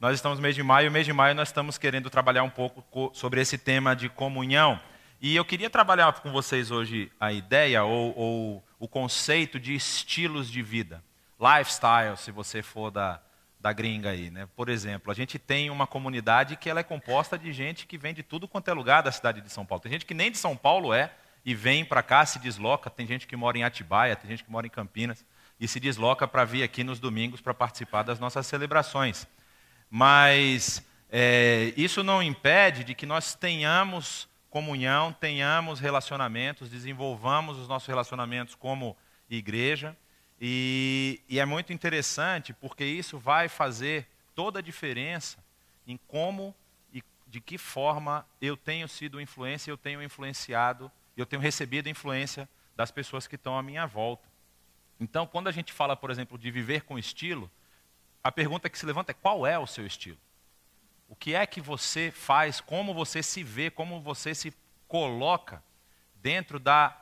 Nós estamos no mês de maio, e mês de maio nós estamos querendo trabalhar um pouco sobre esse tema de comunhão. E eu queria trabalhar com vocês hoje a ideia ou, ou o conceito de estilos de vida. Lifestyle, se você for da, da gringa aí. Né? Por exemplo, a gente tem uma comunidade que ela é composta de gente que vem de tudo quanto é lugar da cidade de São Paulo. Tem gente que nem de São Paulo é e vem para cá, se desloca. Tem gente que mora em Atibaia, tem gente que mora em Campinas e se desloca para vir aqui nos domingos para participar das nossas celebrações. Mas é, isso não impede de que nós tenhamos comunhão, tenhamos relacionamentos, desenvolvamos os nossos relacionamentos como igreja. E, e é muito interessante porque isso vai fazer toda a diferença em como e de que forma eu tenho sido influência, eu tenho influenciado, eu tenho recebido influência das pessoas que estão à minha volta. Então, quando a gente fala, por exemplo, de viver com estilo, a pergunta que se levanta é qual é o seu estilo? O que é que você faz, como você se vê, como você se coloca dentro da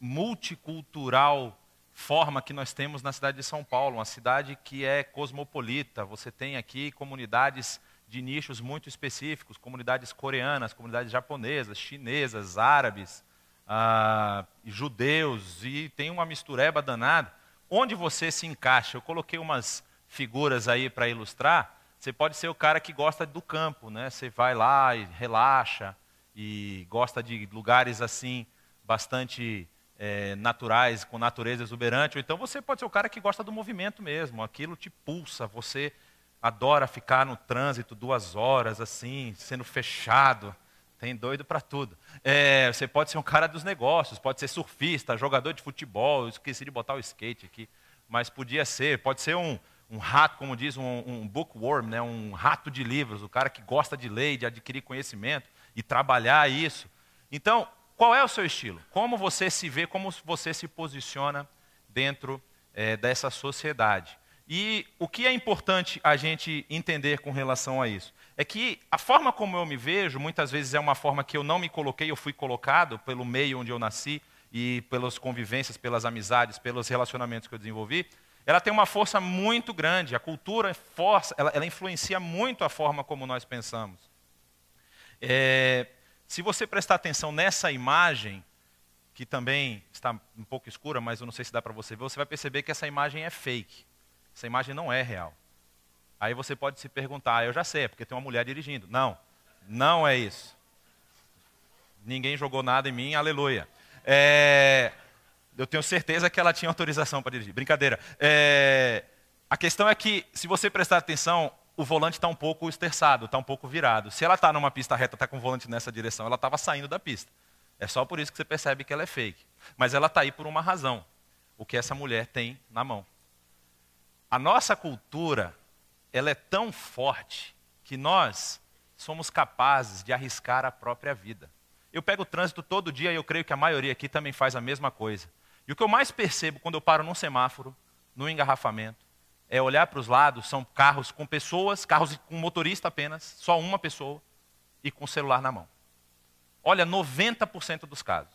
multicultural forma que nós temos na cidade de São Paulo, uma cidade que é cosmopolita. Você tem aqui comunidades de nichos muito específicos, comunidades coreanas, comunidades japonesas, chinesas, árabes, ah, judeus, e tem uma mistureba danada. Onde você se encaixa? Eu coloquei umas figuras aí para ilustrar, você pode ser o cara que gosta do campo, né? Você vai lá e relaxa e gosta de lugares assim bastante é, naturais, com natureza exuberante. Ou então você pode ser o cara que gosta do movimento mesmo, aquilo te pulsa, você adora ficar no trânsito duas horas assim, sendo fechado. Tem doido para tudo. É, você pode ser um cara dos negócios, pode ser surfista, jogador de futebol. Eu esqueci de botar o skate aqui, mas podia ser. Pode ser um, um rato, como diz, um, um bookworm, né? um rato de livros, o cara que gosta de ler, de adquirir conhecimento e trabalhar isso. Então, qual é o seu estilo? Como você se vê, como você se posiciona dentro é, dessa sociedade? E o que é importante a gente entender com relação a isso? É que a forma como eu me vejo, muitas vezes é uma forma que eu não me coloquei, eu fui colocado pelo meio onde eu nasci e pelas convivências, pelas amizades, pelos relacionamentos que eu desenvolvi, ela tem uma força muito grande. A cultura força, ela, ela influencia muito a forma como nós pensamos. É, se você prestar atenção nessa imagem, que também está um pouco escura, mas eu não sei se dá para você ver, você vai perceber que essa imagem é fake. Essa imagem não é real. Aí você pode se perguntar, ah, eu já sei, é porque tem uma mulher dirigindo. Não, não é isso. Ninguém jogou nada em mim, aleluia. É, eu tenho certeza que ela tinha autorização para dirigir. Brincadeira. É, a questão é que, se você prestar atenção, o volante está um pouco esterçado, está um pouco virado. Se ela está numa pista reta, está com o volante nessa direção, ela estava saindo da pista. É só por isso que você percebe que ela é fake. Mas ela está aí por uma razão. O que essa mulher tem na mão. A nossa cultura, ela é tão forte que nós somos capazes de arriscar a própria vida. Eu pego o trânsito todo dia e eu creio que a maioria aqui também faz a mesma coisa. E o que eu mais percebo quando eu paro num semáforo, no engarrafamento, é olhar para os lados, são carros com pessoas, carros com motorista apenas, só uma pessoa, e com o celular na mão. Olha, 90% dos casos.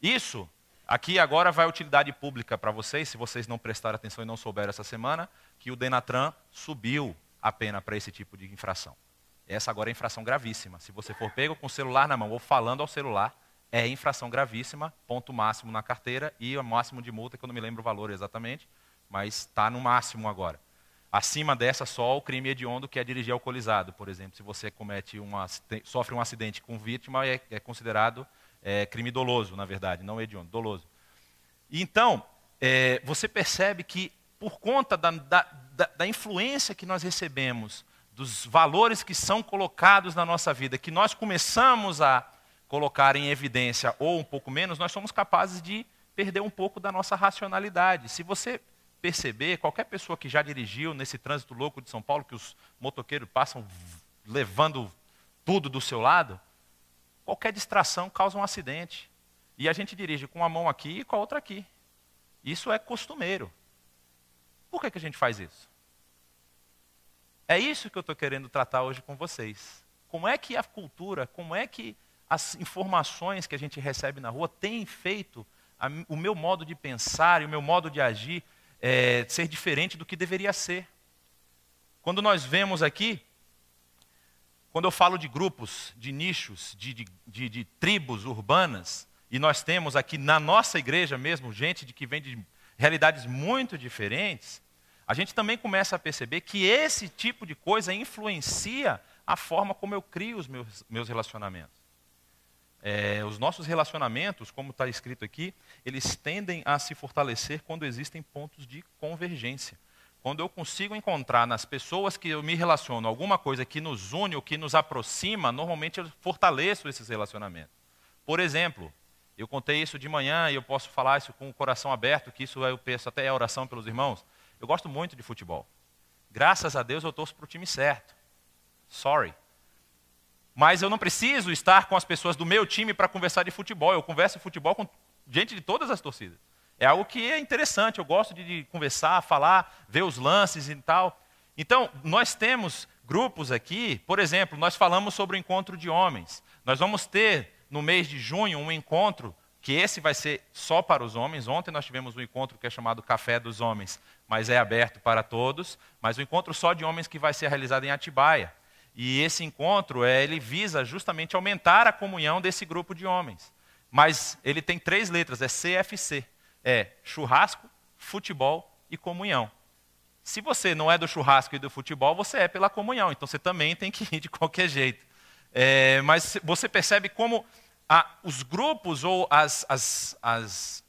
Isso, aqui agora vai utilidade pública para vocês, se vocês não prestaram atenção e não souberam essa semana, que o Denatran subiu a pena para esse tipo de infração. Essa agora é infração gravíssima. Se você for pego com o celular na mão ou falando ao celular, é infração gravíssima, ponto máximo na carteira e o máximo de multa, que eu não me lembro o valor exatamente, mas está no máximo agora. Acima dessa, só o crime hediondo, que é dirigir alcoolizado, por exemplo. Se você comete uma, sofre um acidente com vítima, é, é considerado é, crime doloso, na verdade, não hediondo, doloso. Então, é, você percebe que, por conta da, da, da influência que nós recebemos, dos valores que são colocados na nossa vida, que nós começamos a colocar em evidência ou um pouco menos, nós somos capazes de perder um pouco da nossa racionalidade. Se você perceber, qualquer pessoa que já dirigiu nesse trânsito louco de São Paulo, que os motoqueiros passam levando tudo do seu lado, qualquer distração causa um acidente. E a gente dirige com uma mão aqui e com a outra aqui. Isso é costumeiro. Por que, que a gente faz isso? É isso que eu estou querendo tratar hoje com vocês. Como é que a cultura, como é que as informações que a gente recebe na rua têm feito a, o meu modo de pensar e o meu modo de agir é, ser diferente do que deveria ser. quando nós vemos aqui, quando eu falo de grupos, de nichos, de, de, de, de tribos urbanas, e nós temos aqui na nossa igreja mesmo gente de que vem de realidades muito diferentes, a gente também começa a perceber que esse tipo de coisa influencia a forma como eu crio os meus, meus relacionamentos. É, os nossos relacionamentos, como está escrito aqui, eles tendem a se fortalecer quando existem pontos de convergência. Quando eu consigo encontrar nas pessoas que eu me relaciono alguma coisa que nos une ou que nos aproxima, normalmente eu fortaleço esses relacionamentos. Por exemplo, eu contei isso de manhã e eu posso falar isso com o coração aberto, que isso eu peço até a oração pelos irmãos. Eu gosto muito de futebol. Graças a Deus eu torço para o time certo. Sorry. Mas eu não preciso estar com as pessoas do meu time para conversar de futebol. Eu converso futebol com gente de todas as torcidas. É algo que é interessante, eu gosto de, de conversar, falar, ver os lances e tal. Então, nós temos grupos aqui, por exemplo, nós falamos sobre o encontro de homens. Nós vamos ter, no mês de junho, um encontro que esse vai ser só para os homens. Ontem nós tivemos um encontro que é chamado Café dos Homens, mas é aberto para todos. Mas o um encontro só de homens que vai ser realizado em Atibaia. E esse encontro, é, ele visa justamente aumentar a comunhão desse grupo de homens. Mas ele tem três letras, é CFC é churrasco, futebol e comunhão. Se você não é do churrasco e do futebol, você é pela comunhão, então você também tem que ir de qualquer jeito. É, mas você percebe como a, os grupos ou as, as, as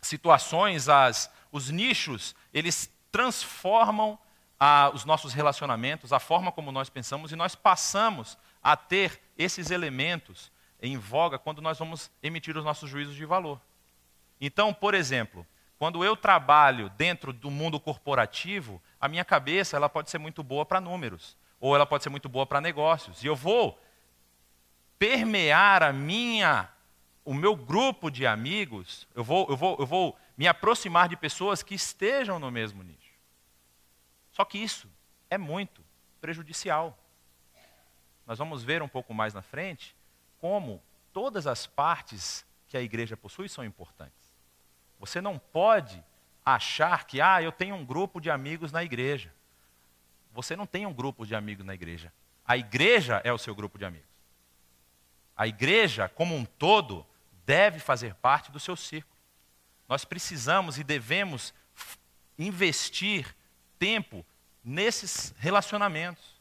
situações, as, os nichos, eles transformam a, os nossos relacionamentos, a forma como nós pensamos, e nós passamos a ter esses elementos em voga quando nós vamos emitir os nossos juízos de valor. Então, por exemplo, quando eu trabalho dentro do mundo corporativo, a minha cabeça ela pode ser muito boa para números, ou ela pode ser muito boa para negócios. E eu vou permear a minha, o meu grupo de amigos, eu vou, eu vou, eu vou me aproximar de pessoas que estejam no mesmo nicho. Só que isso é muito prejudicial. Nós vamos ver um pouco mais na frente como todas as partes que a igreja possui são importantes. Você não pode achar que, ah, eu tenho um grupo de amigos na igreja. Você não tem um grupo de amigos na igreja. A igreja é o seu grupo de amigos. A igreja, como um todo, deve fazer parte do seu círculo. Nós precisamos e devemos investir tempo nesses relacionamentos.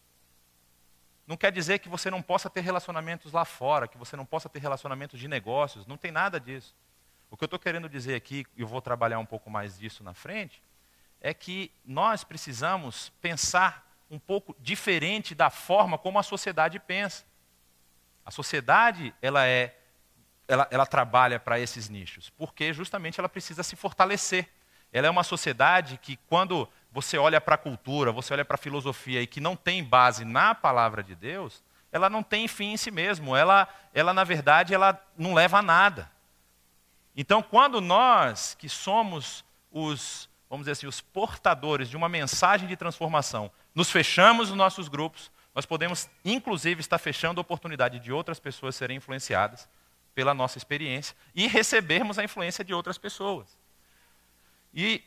Não quer dizer que você não possa ter relacionamentos lá fora, que você não possa ter relacionamentos de negócios, não tem nada disso. O que eu estou querendo dizer aqui, e eu vou trabalhar um pouco mais disso na frente, é que nós precisamos pensar um pouco diferente da forma como a sociedade pensa. A sociedade, ela é ela, ela trabalha para esses nichos, porque justamente ela precisa se fortalecer. Ela é uma sociedade que, quando você olha para a cultura, você olha para a filosofia e que não tem base na palavra de Deus, ela não tem fim em si mesmo. Ela, ela na verdade, ela não leva a nada. Então, quando nós, que somos os, vamos dizer assim, os portadores de uma mensagem de transformação, nos fechamos nos nossos grupos, nós podemos, inclusive, estar fechando a oportunidade de outras pessoas serem influenciadas pela nossa experiência e recebermos a influência de outras pessoas. E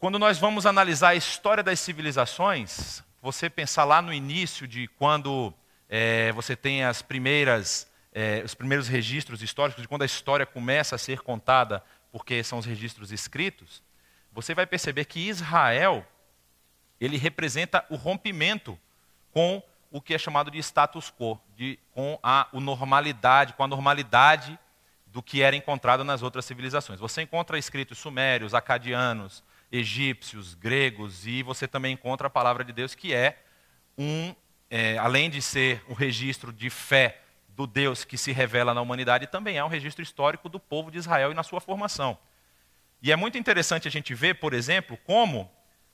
quando nós vamos analisar a história das civilizações, você pensar lá no início de quando é, você tem as primeiras é, os primeiros registros históricos, de quando a história começa a ser contada, porque são os registros escritos, você vai perceber que Israel ele representa o rompimento com o que é chamado de status quo, de, com a, normalidade, com a normalidade do que era encontrado nas outras civilizações. Você encontra escritos sumérios, acadianos, egípcios, gregos, e você também encontra a palavra de Deus que é um, é, além de ser um registro de fé do Deus que se revela na humanidade também é um registro histórico do povo de Israel e na sua formação. E é muito interessante a gente ver, por exemplo, como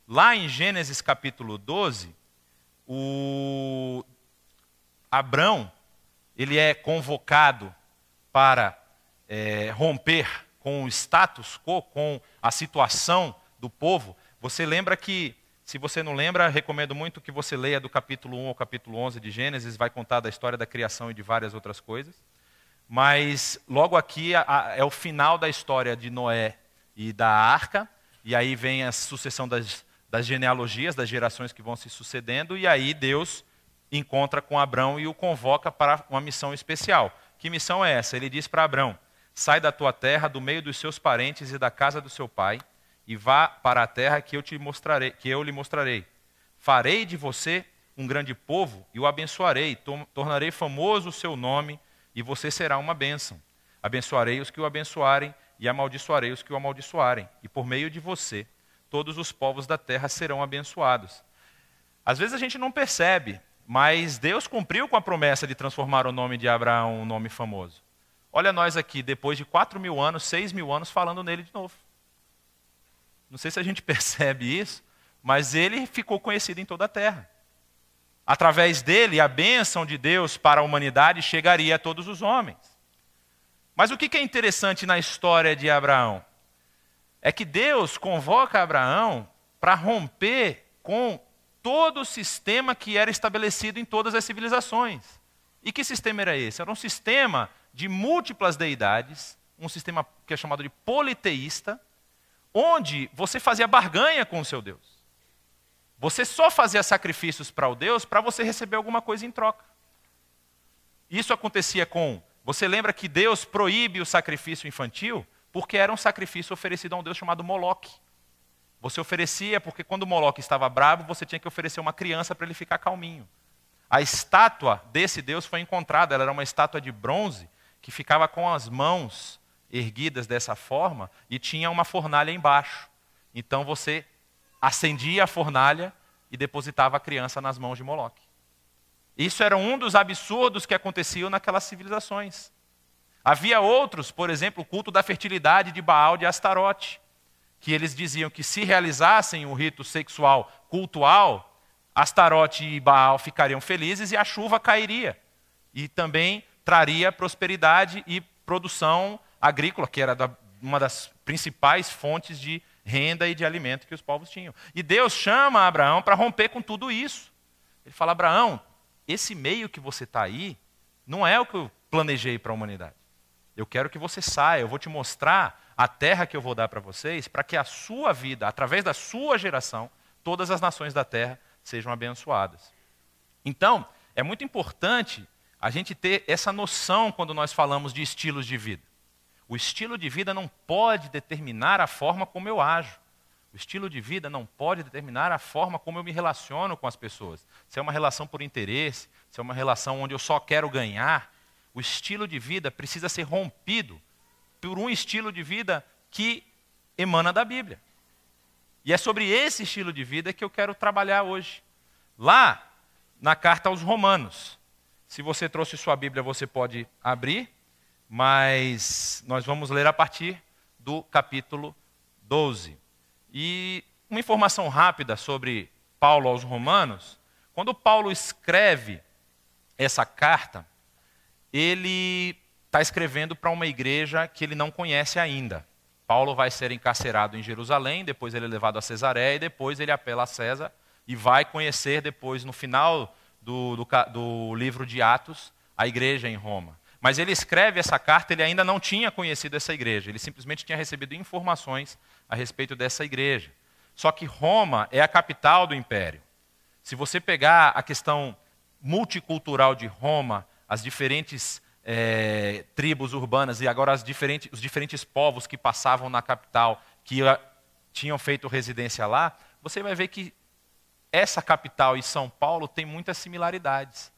lá em Gênesis capítulo 12, o Abrão ele é convocado para é, romper com o status quo, com a situação do povo. Você lembra que se você não lembra, recomendo muito que você leia do capítulo 1 ao capítulo 11 de Gênesis, vai contar da história da criação e de várias outras coisas. Mas logo aqui é o final da história de Noé e da arca, e aí vem a sucessão das, das genealogias, das gerações que vão se sucedendo, e aí Deus encontra com Abrão e o convoca para uma missão especial. Que missão é essa? Ele diz para Abrão: Sai da tua terra, do meio dos seus parentes e da casa do seu pai, e vá para a terra que eu te mostrarei, que eu lhe mostrarei. Farei de você um grande povo e o abençoarei, tornarei famoso o seu nome e você será uma bênção. Abençoarei os que o abençoarem e amaldiçoarei os que o amaldiçoarem, e por meio de você todos os povos da terra serão abençoados. Às vezes a gente não percebe, mas Deus cumpriu com a promessa de transformar o nome de Abraão um nome famoso. Olha nós aqui, depois de quatro mil anos, seis mil anos, falando nele de novo. Não sei se a gente percebe isso, mas ele ficou conhecido em toda a terra. Através dele, a bênção de Deus para a humanidade chegaria a todos os homens. Mas o que é interessante na história de Abraão? É que Deus convoca Abraão para romper com todo o sistema que era estabelecido em todas as civilizações. E que sistema era esse? Era um sistema de múltiplas deidades, um sistema que é chamado de politeísta, onde você fazia barganha com o seu Deus. Você só fazia sacrifícios para o Deus para você receber alguma coisa em troca. Isso acontecia com. Você lembra que Deus proíbe o sacrifício infantil? Porque era um sacrifício oferecido a um Deus chamado Moloque. Você oferecia porque quando Moloque estava bravo, você tinha que oferecer uma criança para ele ficar calminho. A estátua desse Deus foi encontrada, ela era uma estátua de bronze que ficava com as mãos erguidas dessa forma e tinha uma fornalha embaixo. Então você acendia a fornalha e depositava a criança nas mãos de Moloque. Isso era um dos absurdos que aconteciam naquelas civilizações. Havia outros, por exemplo, o culto da fertilidade de Baal de Astarote, que eles diziam que se realizassem o rito sexual cultual, Astarote e Baal ficariam felizes e a chuva cairia. E também traria prosperidade e produção agrícola, que era uma das principais fontes de renda e de alimento que os povos tinham. E Deus chama Abraão para romper com tudo isso. Ele fala: Abraão, esse meio que você está aí não é o que eu planejei para a humanidade. Eu quero que você saia, eu vou te mostrar a terra que eu vou dar para vocês, para que a sua vida, através da sua geração, todas as nações da terra sejam abençoadas. Então, é muito importante a gente ter essa noção quando nós falamos de estilos de vida. O estilo de vida não pode determinar a forma como eu ajo. O estilo de vida não pode determinar a forma como eu me relaciono com as pessoas. Se é uma relação por interesse, se é uma relação onde eu só quero ganhar, o estilo de vida precisa ser rompido por um estilo de vida que emana da Bíblia. E é sobre esse estilo de vida que eu quero trabalhar hoje. Lá, na carta aos Romanos. Se você trouxe sua Bíblia, você pode abrir mas nós vamos ler a partir do capítulo 12. E uma informação rápida sobre Paulo aos Romanos: quando Paulo escreve essa carta, ele está escrevendo para uma igreja que ele não conhece ainda. Paulo vai ser encarcerado em Jerusalém, depois ele é levado a Cesareia e depois ele apela a César e vai conhecer depois, no final do, do, do livro de Atos, a igreja em Roma. Mas ele escreve essa carta, ele ainda não tinha conhecido essa igreja, ele simplesmente tinha recebido informações a respeito dessa igreja. Só que Roma é a capital do império. Se você pegar a questão multicultural de Roma, as diferentes é, tribos urbanas e agora diferentes, os diferentes povos que passavam na capital, que a, tinham feito residência lá, você vai ver que essa capital e São Paulo tem muitas similaridades.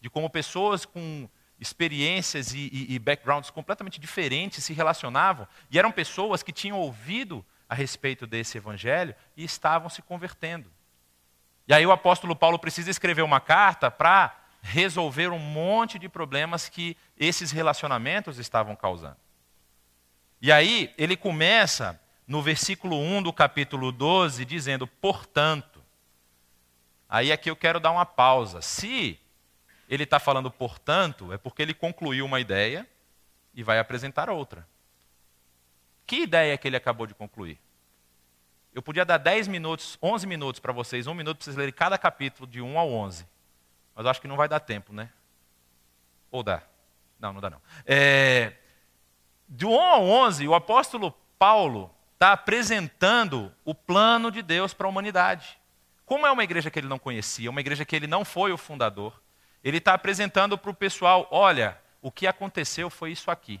De como pessoas com experiências e, e, e backgrounds completamente diferentes se relacionavam, e eram pessoas que tinham ouvido a respeito desse evangelho e estavam se convertendo. E aí o apóstolo Paulo precisa escrever uma carta para resolver um monte de problemas que esses relacionamentos estavam causando. E aí ele começa no versículo 1 do capítulo 12 dizendo: "Portanto". Aí aqui eu quero dar uma pausa. Se ele está falando, portanto, é porque ele concluiu uma ideia e vai apresentar outra. Que ideia que ele acabou de concluir? Eu podia dar 10 minutos, 11 minutos para vocês, um minuto para vocês lerem cada capítulo de 1 ao 11. Mas eu acho que não vai dar tempo, né? Ou dá? Não, não dá não. É, de 1 ao 11, o apóstolo Paulo, está apresentando o plano de Deus para a humanidade. Como é uma igreja que ele não conhecia, uma igreja que ele não foi o fundador, ele está apresentando para o pessoal: olha, o que aconteceu foi isso aqui.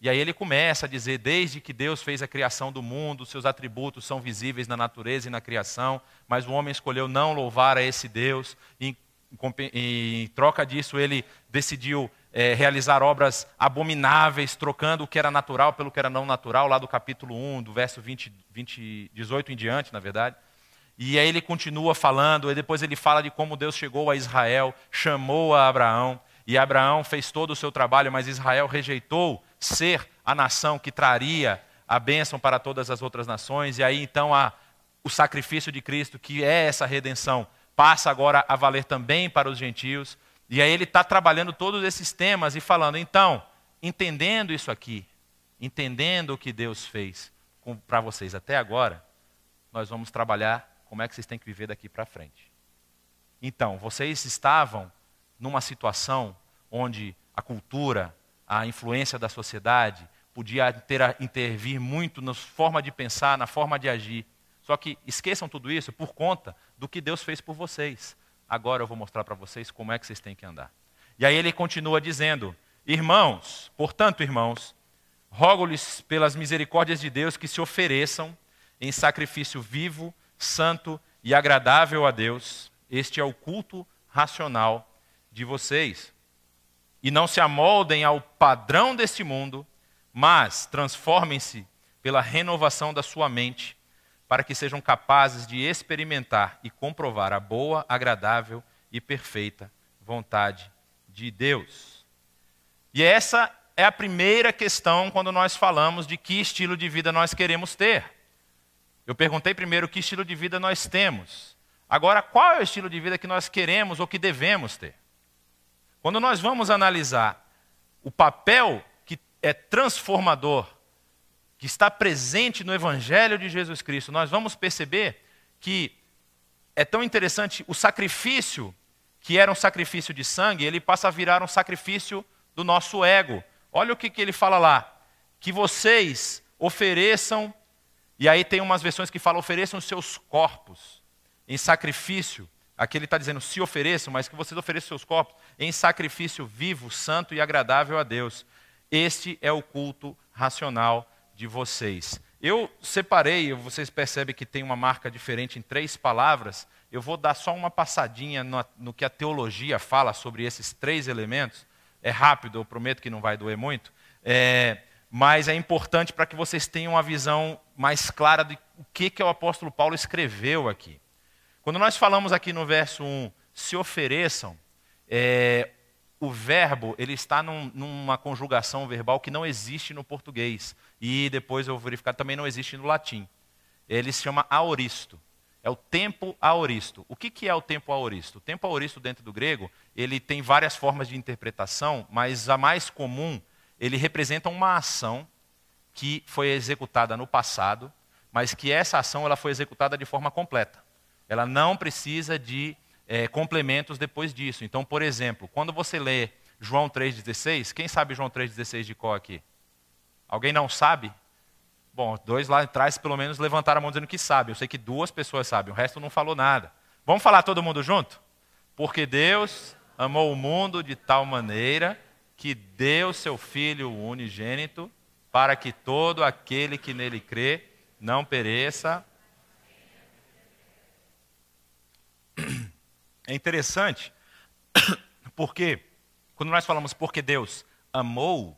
E aí ele começa a dizer: desde que Deus fez a criação do mundo, seus atributos são visíveis na natureza e na criação, mas o homem escolheu não louvar a esse Deus, e em, troca disso ele decidiu é, realizar obras abomináveis, trocando o que era natural pelo que era não natural, lá do capítulo 1, do verso 20, 20, 18 em diante, na verdade. E aí ele continua falando, e depois ele fala de como Deus chegou a Israel, chamou a Abraão, e Abraão fez todo o seu trabalho, mas Israel rejeitou ser a nação que traria a bênção para todas as outras nações, e aí então a, o sacrifício de Cristo, que é essa redenção, passa agora a valer também para os gentios. E aí ele está trabalhando todos esses temas e falando, então, entendendo isso aqui, entendendo o que Deus fez para vocês até agora, nós vamos trabalhar como é que vocês têm que viver daqui para frente. Então, vocês estavam numa situação onde a cultura, a influência da sociedade podia ter, intervir muito na forma de pensar, na forma de agir. Só que esqueçam tudo isso por conta do que Deus fez por vocês. Agora eu vou mostrar para vocês como é que vocês têm que andar. E aí ele continua dizendo: Irmãos, portanto, irmãos, rogo-lhes pelas misericórdias de Deus que se ofereçam em sacrifício vivo, santo e agradável a Deus. Este é o culto racional de vocês. E não se amoldem ao padrão deste mundo, mas transformem-se pela renovação da sua mente para que sejam capazes de experimentar e comprovar a boa, agradável e perfeita vontade de Deus. E essa é a primeira questão quando nós falamos de que estilo de vida nós queremos ter. Eu perguntei primeiro que estilo de vida nós temos. Agora, qual é o estilo de vida que nós queremos ou que devemos ter? Quando nós vamos analisar o papel que é transformador que está presente no Evangelho de Jesus Cristo, nós vamos perceber que é tão interessante o sacrifício, que era um sacrifício de sangue, ele passa a virar um sacrifício do nosso ego. Olha o que, que ele fala lá: que vocês ofereçam, e aí tem umas versões que falam ofereçam seus corpos em sacrifício. Aqui ele está dizendo se ofereçam, mas que vocês ofereçam seus corpos em sacrifício vivo, santo e agradável a Deus. Este é o culto racional de vocês. Eu separei, vocês percebem que tem uma marca diferente em três palavras. Eu vou dar só uma passadinha no, no que a teologia fala sobre esses três elementos. É rápido, eu prometo que não vai doer muito. É, mas é importante para que vocês tenham uma visão mais clara de o que, que o apóstolo Paulo escreveu aqui. Quando nós falamos aqui no verso 1, se ofereçam, é, o verbo ele está num, numa conjugação verbal que não existe no português. E depois eu vou verificar, também não existe no latim. Ele se chama aoristo. É o tempo aoristo. O que, que é o tempo aoristo? O tempo aoristo dentro do grego, ele tem várias formas de interpretação, mas a mais comum, ele representa uma ação que foi executada no passado, mas que essa ação ela foi executada de forma completa. Ela não precisa de é, complementos depois disso. Então, por exemplo, quando você lê João 3,16, quem sabe João 3,16 de qual aqui? Alguém não sabe? Bom, dois lá atrás pelo menos levantaram a mão dizendo que sabe. Eu sei que duas pessoas sabem, o resto não falou nada. Vamos falar todo mundo junto? Porque Deus amou o mundo de tal maneira que deu seu Filho unigênito para que todo aquele que nele crê não pereça. É interessante porque quando nós falamos porque Deus amou,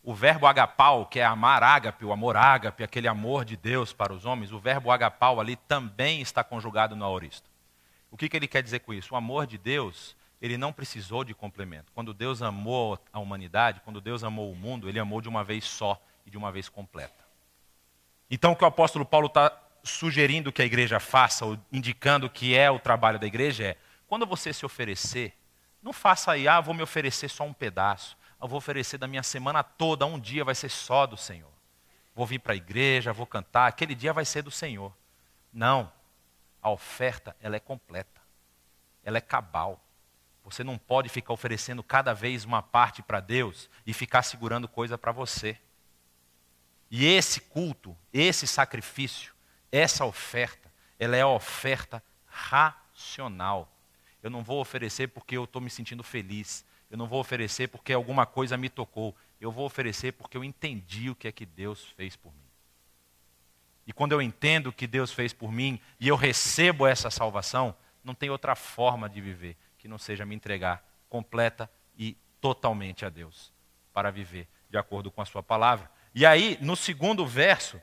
o verbo agapau, que é amar ágape, o amor ágape, aquele amor de Deus para os homens, o verbo agapau ali também está conjugado no aoristo. O que, que ele quer dizer com isso? O amor de Deus, ele não precisou de complemento. Quando Deus amou a humanidade, quando Deus amou o mundo, ele amou de uma vez só e de uma vez completa. Então, o que o apóstolo Paulo está sugerindo que a igreja faça, ou indicando que é o trabalho da igreja, é: quando você se oferecer, não faça aí, ah, vou me oferecer só um pedaço eu vou oferecer da minha semana toda, um dia vai ser só do Senhor. Vou vir para a igreja, vou cantar, aquele dia vai ser do Senhor. Não. A oferta, ela é completa. Ela é cabal. Você não pode ficar oferecendo cada vez uma parte para Deus e ficar segurando coisa para você. E esse culto, esse sacrifício, essa oferta, ela é a oferta racional. Eu não vou oferecer porque eu estou me sentindo feliz. Eu não vou oferecer porque alguma coisa me tocou. Eu vou oferecer porque eu entendi o que é que Deus fez por mim. E quando eu entendo o que Deus fez por mim e eu recebo essa salvação, não tem outra forma de viver que não seja me entregar completa e totalmente a Deus para viver de acordo com a sua palavra. E aí, no segundo verso,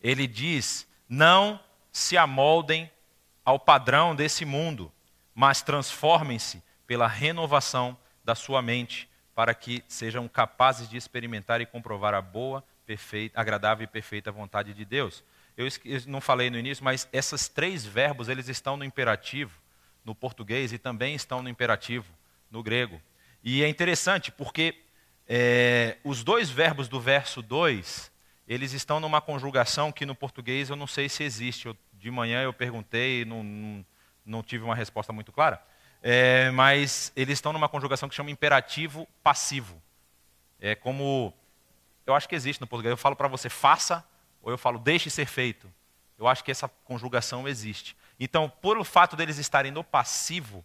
ele diz: Não se amoldem ao padrão desse mundo, mas transformem-se pela renovação da sua mente, para que sejam capazes de experimentar e comprovar a boa, perfeita, agradável e perfeita vontade de Deus. Eu não falei no início, mas esses três verbos eles estão no imperativo no português e também estão no imperativo no grego. E é interessante porque é, os dois verbos do verso 2, eles estão numa conjugação que no português eu não sei se existe. Eu, de manhã eu perguntei e não, não, não, tive uma resposta muito clara. É, mas eles estão numa conjugação que chama imperativo passivo. É como. Eu acho que existe no português. Eu falo para você, faça, ou eu falo, deixe ser feito. Eu acho que essa conjugação existe. Então, por o fato deles estarem no passivo,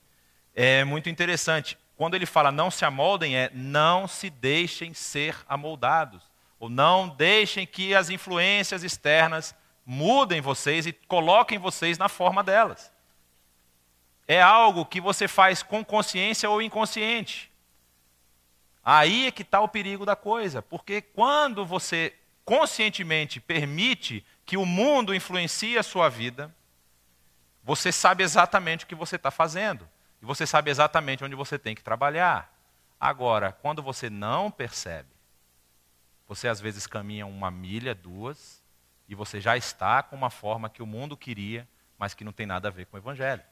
é muito interessante. Quando ele fala não se amoldem, é não se deixem ser amoldados. Ou não deixem que as influências externas mudem vocês e coloquem vocês na forma delas. É algo que você faz com consciência ou inconsciente. Aí é que está o perigo da coisa, porque quando você conscientemente permite que o mundo influencie a sua vida, você sabe exatamente o que você está fazendo. E você sabe exatamente onde você tem que trabalhar. Agora, quando você não percebe, você às vezes caminha uma milha, duas, e você já está com uma forma que o mundo queria, mas que não tem nada a ver com o Evangelho.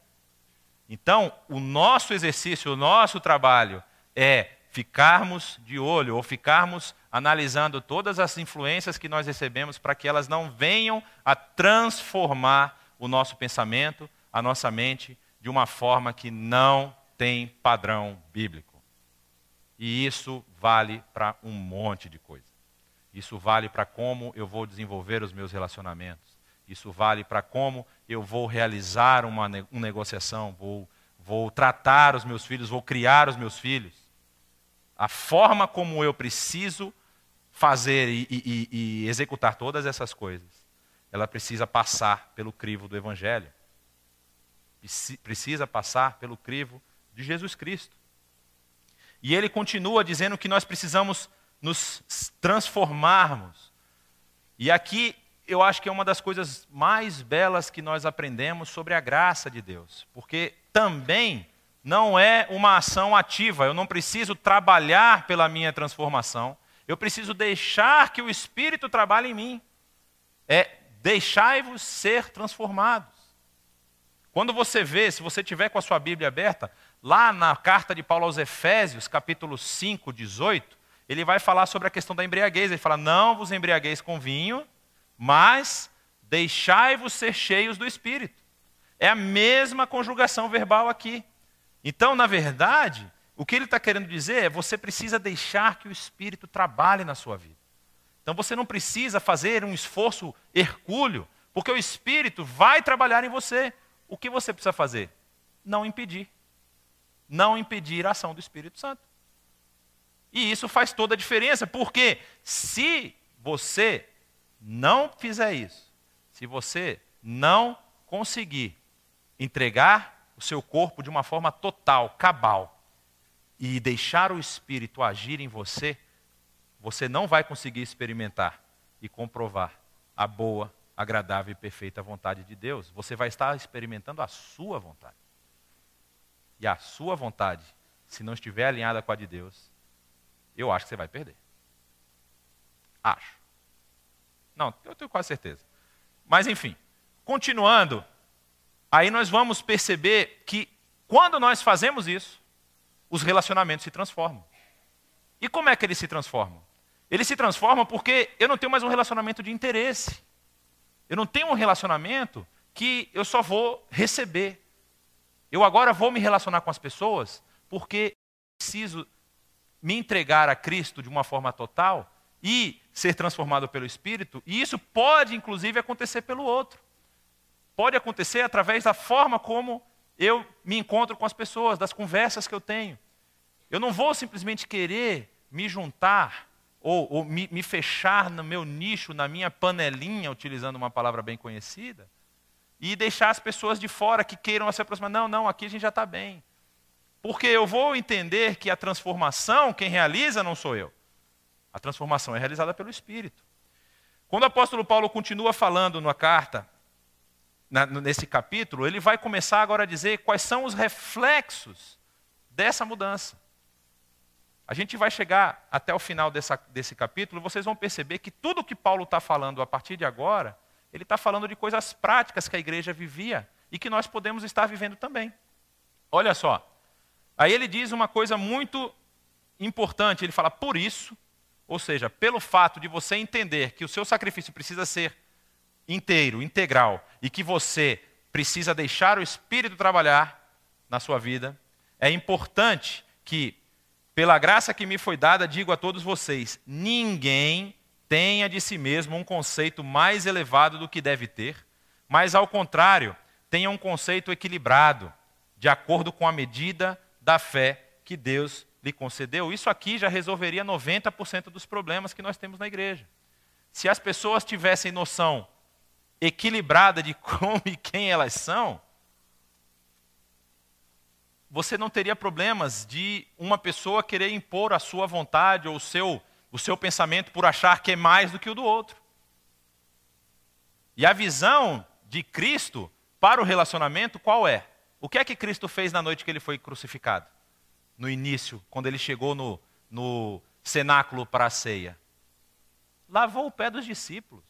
Então, o nosso exercício, o nosso trabalho é ficarmos de olho ou ficarmos analisando todas as influências que nós recebemos para que elas não venham a transformar o nosso pensamento, a nossa mente de uma forma que não tem padrão bíblico. E isso vale para um monte de coisa. Isso vale para como eu vou desenvolver os meus relacionamentos. Isso vale para como eu vou realizar uma, uma negociação, vou, vou tratar os meus filhos, vou criar os meus filhos. A forma como eu preciso fazer e, e, e executar todas essas coisas, ela precisa passar pelo crivo do Evangelho precisa passar pelo crivo de Jesus Cristo. E ele continua dizendo que nós precisamos nos transformarmos. E aqui eu acho que é uma das coisas mais belas que nós aprendemos sobre a graça de Deus, porque também não é uma ação ativa, eu não preciso trabalhar pela minha transformação, eu preciso deixar que o Espírito trabalhe em mim. É deixai-vos ser transformados. Quando você vê, se você tiver com a sua Bíblia aberta, lá na carta de Paulo aos Efésios, capítulo 5, 18, ele vai falar sobre a questão da embriaguez. Ele fala: Não vos embriagueis com vinho, mas deixai-vos ser cheios do Espírito. É a mesma conjugação verbal aqui. Então, na verdade, o que ele está querendo dizer é: você precisa deixar que o Espírito trabalhe na sua vida. Então, você não precisa fazer um esforço hercúleo, porque o Espírito vai trabalhar em você o que você precisa fazer? Não impedir. Não impedir a ação do Espírito Santo. E isso faz toda a diferença, porque se você não fizer isso, se você não conseguir entregar o seu corpo de uma forma total, cabal, e deixar o Espírito agir em você, você não vai conseguir experimentar e comprovar a boa, agradável e perfeita vontade de Deus. Você vai estar experimentando a sua vontade. E a sua vontade, se não estiver alinhada com a de Deus, eu acho que você vai perder. Acho. Não, eu tenho quase certeza. Mas enfim, continuando, aí nós vamos perceber que quando nós fazemos isso, os relacionamentos se transformam. E como é que eles se transformam? Eles se transformam porque eu não tenho mais um relacionamento de interesse. Eu não tenho um relacionamento que eu só vou receber. Eu agora vou me relacionar com as pessoas porque preciso me entregar a Cristo de uma forma total e ser transformado pelo Espírito, e isso pode, inclusive, acontecer pelo outro. Pode acontecer através da forma como eu me encontro com as pessoas, das conversas que eu tenho. Eu não vou simplesmente querer me juntar ou, ou me, me, fechar no meu nicho, na minha panelinha, utilizando uma palavra bem conhecida, e deixar as pessoas de fora que queiram se aproximar. Não, não, aqui a gente já está bem. Porque eu vou entender que a transformação, quem realiza não sou eu. A transformação é realizada pelo Espírito. Quando o apóstolo Paulo continua falando na carta, na, nesse capítulo, ele vai começar agora a dizer quais são os reflexos dessa mudança. A gente vai chegar até o final dessa, desse capítulo, vocês vão perceber que tudo que Paulo está falando a partir de agora, ele está falando de coisas práticas que a igreja vivia e que nós podemos estar vivendo também. Olha só, aí ele diz uma coisa muito importante, ele fala, por isso, ou seja, pelo fato de você entender que o seu sacrifício precisa ser inteiro, integral, e que você precisa deixar o Espírito trabalhar na sua vida, é importante que, pela graça que me foi dada, digo a todos vocês: ninguém tenha de si mesmo um conceito mais elevado do que deve ter, mas, ao contrário, tenha um conceito equilibrado, de acordo com a medida da fé que Deus lhe concedeu, isso aqui já resolveria 90% dos problemas que nós temos na igreja. Se as pessoas tivessem noção equilibrada de como e quem elas são, você não teria problemas de uma pessoa querer impor a sua vontade ou o seu, o seu pensamento por achar que é mais do que o do outro. E a visão de Cristo para o relacionamento qual é? O que é que Cristo fez na noite que ele foi crucificado? no início, quando ele chegou no, no cenáculo para a ceia? Lavou o pé dos discípulos.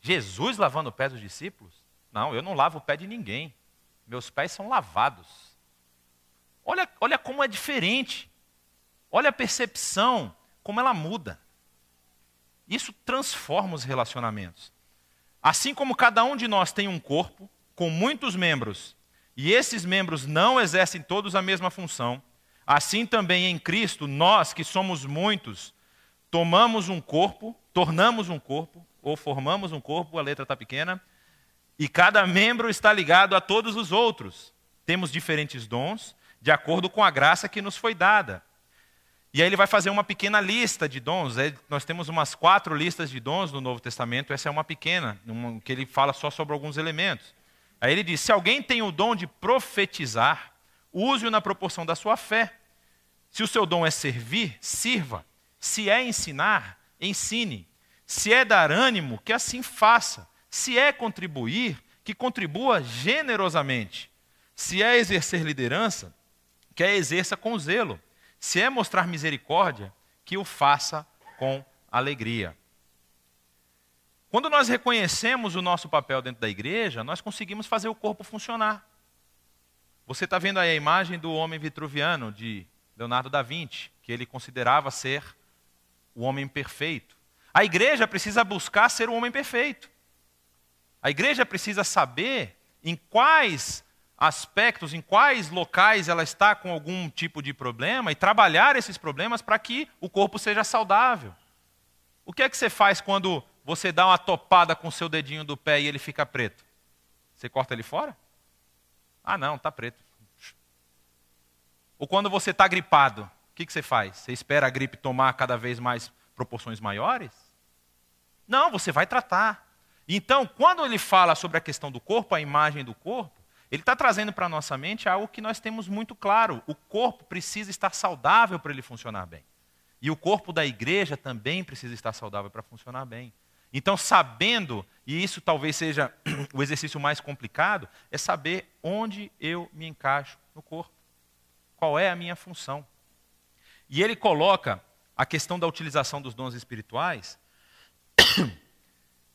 Jesus lavando o pé dos discípulos? Não, eu não lavo o pé de ninguém. Meus pés são lavados. Olha, olha como é diferente. Olha a percepção, como ela muda. Isso transforma os relacionamentos. Assim como cada um de nós tem um corpo com muitos membros e esses membros não exercem todos a mesma função, assim também em Cristo, nós que somos muitos, tomamos um corpo, tornamos um corpo, ou formamos um corpo, a letra está pequena, e cada membro está ligado a todos os outros. Temos diferentes dons, de acordo com a graça que nos foi dada. E aí ele vai fazer uma pequena lista de dons. Nós temos umas quatro listas de dons no Novo Testamento, essa é uma pequena, que ele fala só sobre alguns elementos. Aí ele diz: se alguém tem o dom de profetizar, use-o na proporção da sua fé. Se o seu dom é servir, sirva. Se é ensinar, ensine. Se é dar ânimo, que assim faça. Se é contribuir, que contribua generosamente. Se é exercer liderança, que a exerça com zelo. Se é mostrar misericórdia, que o faça com alegria. Quando nós reconhecemos o nosso papel dentro da igreja, nós conseguimos fazer o corpo funcionar. Você está vendo aí a imagem do homem vitruviano de Leonardo da Vinci, que ele considerava ser o homem perfeito. A igreja precisa buscar ser o homem perfeito. A igreja precisa saber em quais aspectos, em quais locais ela está com algum tipo de problema e trabalhar esses problemas para que o corpo seja saudável. O que é que você faz quando você dá uma topada com o seu dedinho do pé e ele fica preto? Você corta ele fora? Ah, não, está preto. Ou quando você está gripado, o que, que você faz? Você espera a gripe tomar cada vez mais proporções maiores? Não, você vai tratar. Então, quando ele fala sobre a questão do corpo, a imagem do corpo, ele está trazendo para a nossa mente algo que nós temos muito claro: o corpo precisa estar saudável para ele funcionar bem. E o corpo da igreja também precisa estar saudável para funcionar bem. Então, sabendo, e isso talvez seja o exercício mais complicado, é saber onde eu me encaixo no corpo. Qual é a minha função? E ele coloca a questão da utilização dos dons espirituais.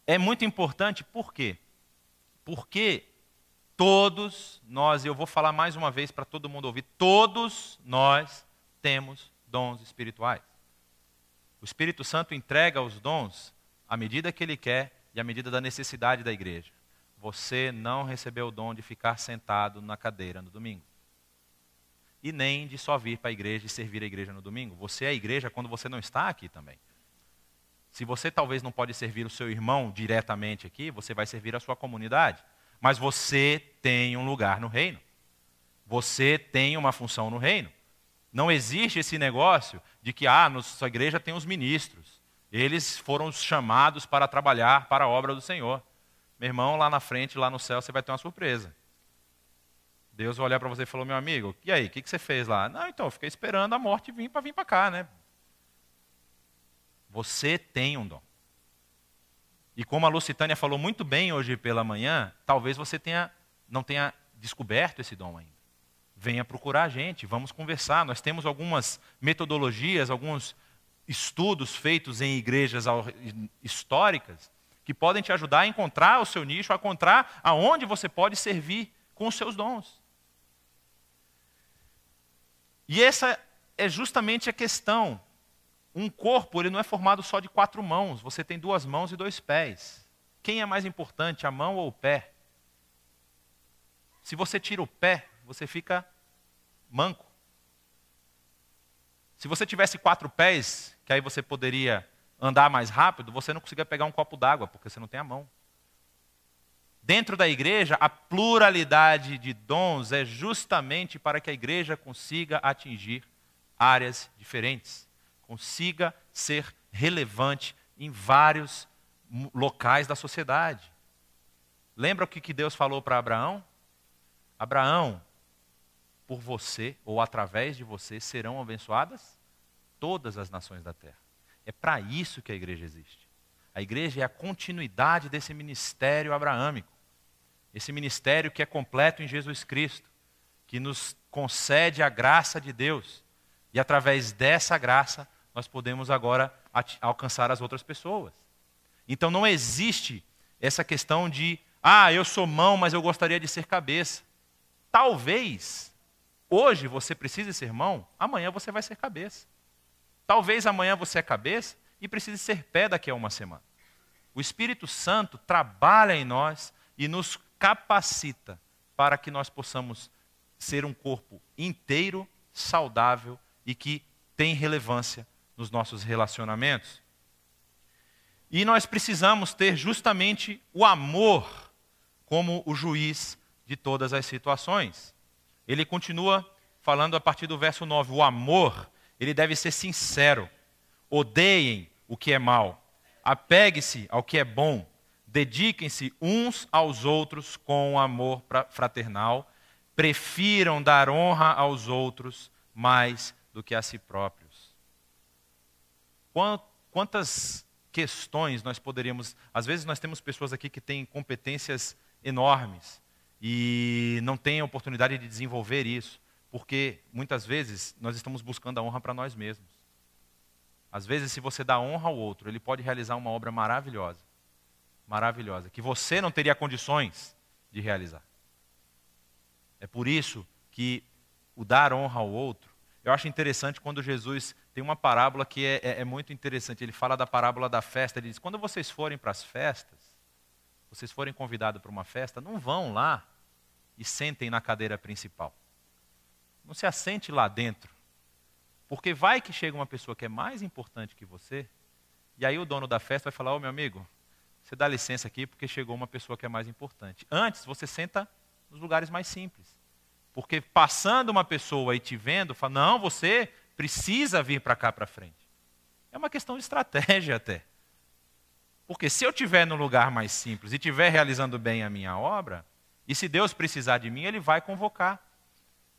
É muito importante, por quê? Porque todos nós, e eu vou falar mais uma vez para todo mundo ouvir, todos nós temos dons espirituais. O Espírito Santo entrega os dons à medida que ele quer e à medida da necessidade da igreja. Você não recebeu o dom de ficar sentado na cadeira no domingo. E nem de só vir para a igreja e servir a igreja no domingo. Você é a igreja quando você não está aqui também. Se você talvez não pode servir o seu irmão diretamente aqui, você vai servir a sua comunidade. Mas você tem um lugar no reino. Você tem uma função no reino. Não existe esse negócio de que, ah, nossa igreja tem os ministros. Eles foram chamados para trabalhar para a obra do Senhor. Meu irmão, lá na frente, lá no céu, você vai ter uma surpresa. Deus vai olhar para você e falou, meu amigo, e aí, o que, que você fez lá? Não, então, eu fiquei esperando a morte vir para vir para cá, né? Você tem um dom. E como a Lucitânia falou muito bem hoje pela manhã, talvez você tenha, não tenha descoberto esse dom ainda. Venha procurar a gente, vamos conversar. Nós temos algumas metodologias, alguns estudos feitos em igrejas históricas que podem te ajudar a encontrar o seu nicho, a encontrar aonde você pode servir com os seus dons. E essa é justamente a questão. Um corpo ele não é formado só de quatro mãos, você tem duas mãos e dois pés. Quem é mais importante, a mão ou o pé? Se você tira o pé, você fica manco. Se você tivesse quatro pés, que aí você poderia andar mais rápido, você não conseguia pegar um copo d'água, porque você não tem a mão. Dentro da igreja, a pluralidade de dons é justamente para que a igreja consiga atingir áreas diferentes, consiga ser relevante em vários locais da sociedade. Lembra o que Deus falou para Abraão? Abraão, por você ou através de você serão abençoadas todas as nações da terra. É para isso que a igreja existe. A igreja é a continuidade desse ministério abraâmico. Esse ministério que é completo em Jesus Cristo, que nos concede a graça de Deus. E através dessa graça, nós podemos agora alcançar as outras pessoas. Então não existe essa questão de, ah, eu sou mão, mas eu gostaria de ser cabeça. Talvez hoje você precise ser mão, amanhã você vai ser cabeça. Talvez amanhã você é cabeça e precise ser pé daqui a uma semana. O Espírito Santo trabalha em nós e nos capacita para que nós possamos ser um corpo inteiro, saudável e que tem relevância nos nossos relacionamentos. E nós precisamos ter justamente o amor como o juiz de todas as situações. Ele continua falando a partir do verso 9: o amor, ele deve ser sincero. Odeiem o que é mal, apegue-se ao que é bom, Dediquem-se uns aos outros com amor fraternal. Prefiram dar honra aos outros mais do que a si próprios. Quantas questões nós poderíamos. Às vezes nós temos pessoas aqui que têm competências enormes e não têm a oportunidade de desenvolver isso, porque muitas vezes nós estamos buscando a honra para nós mesmos. Às vezes, se você dá honra ao outro, ele pode realizar uma obra maravilhosa maravilhosa, que você não teria condições de realizar. É por isso que o dar honra ao outro, eu acho interessante quando Jesus tem uma parábola que é, é, é muito interessante. Ele fala da parábola da festa. Ele diz: quando vocês forem para as festas, vocês forem convidados para uma festa, não vão lá e sentem na cadeira principal. Não se assente lá dentro. Porque vai que chega uma pessoa que é mais importante que você, e aí o dono da festa vai falar: Ô oh, meu amigo, você dá licença aqui porque chegou uma pessoa que é mais importante. Antes, você senta nos lugares mais simples. Porque passando uma pessoa e te vendo, fala, não, você precisa vir para cá para frente. É uma questão de estratégia até. Porque se eu estiver no lugar mais simples e estiver realizando bem a minha obra, e se Deus precisar de mim, Ele vai convocar.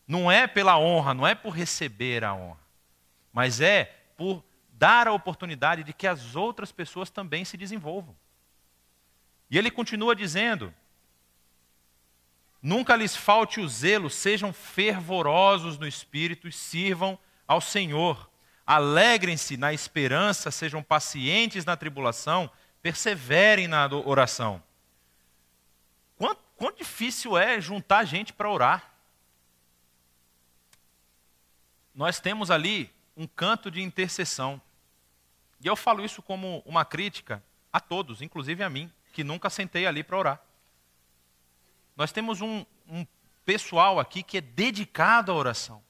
Não é pela honra, não é por receber a honra, mas é por dar a oportunidade de que as outras pessoas também se desenvolvam. E ele continua dizendo: Nunca lhes falte o zelo, sejam fervorosos no espírito e sirvam ao Senhor. Alegrem-se na esperança, sejam pacientes na tribulação, perseverem na oração. Quanto, quanto difícil é juntar gente para orar. Nós temos ali um canto de intercessão. E eu falo isso como uma crítica a todos, inclusive a mim que nunca sentei ali para orar. Nós temos um, um pessoal aqui que é dedicado à oração.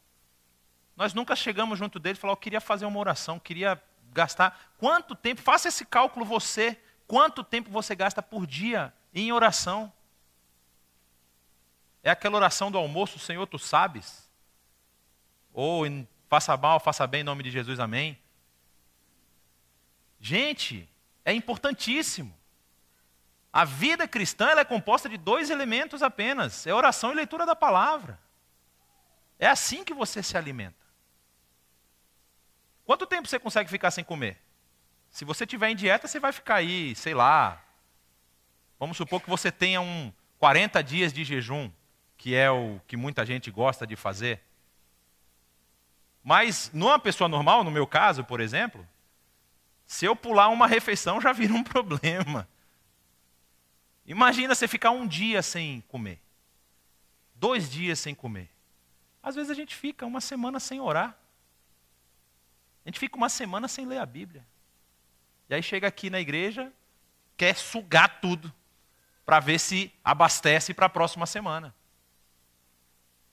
Nós nunca chegamos junto dele e falamos, eu queria fazer uma oração, queria gastar quanto tempo, faça esse cálculo você, quanto tempo você gasta por dia em oração? É aquela oração do almoço, Senhor, tu sabes? Ou faça mal, faça bem em nome de Jesus, amém? Gente, é importantíssimo. A vida cristã é composta de dois elementos apenas: é oração e leitura da palavra. É assim que você se alimenta. Quanto tempo você consegue ficar sem comer? Se você tiver em dieta, você vai ficar aí, sei lá. Vamos supor que você tenha um 40 dias de jejum, que é o que muita gente gosta de fazer. Mas numa pessoa normal, no meu caso, por exemplo, se eu pular uma refeição já vira um problema. Imagina você ficar um dia sem comer, dois dias sem comer. Às vezes a gente fica uma semana sem orar. A gente fica uma semana sem ler a Bíblia. E aí chega aqui na igreja, quer sugar tudo para ver se abastece para a próxima semana.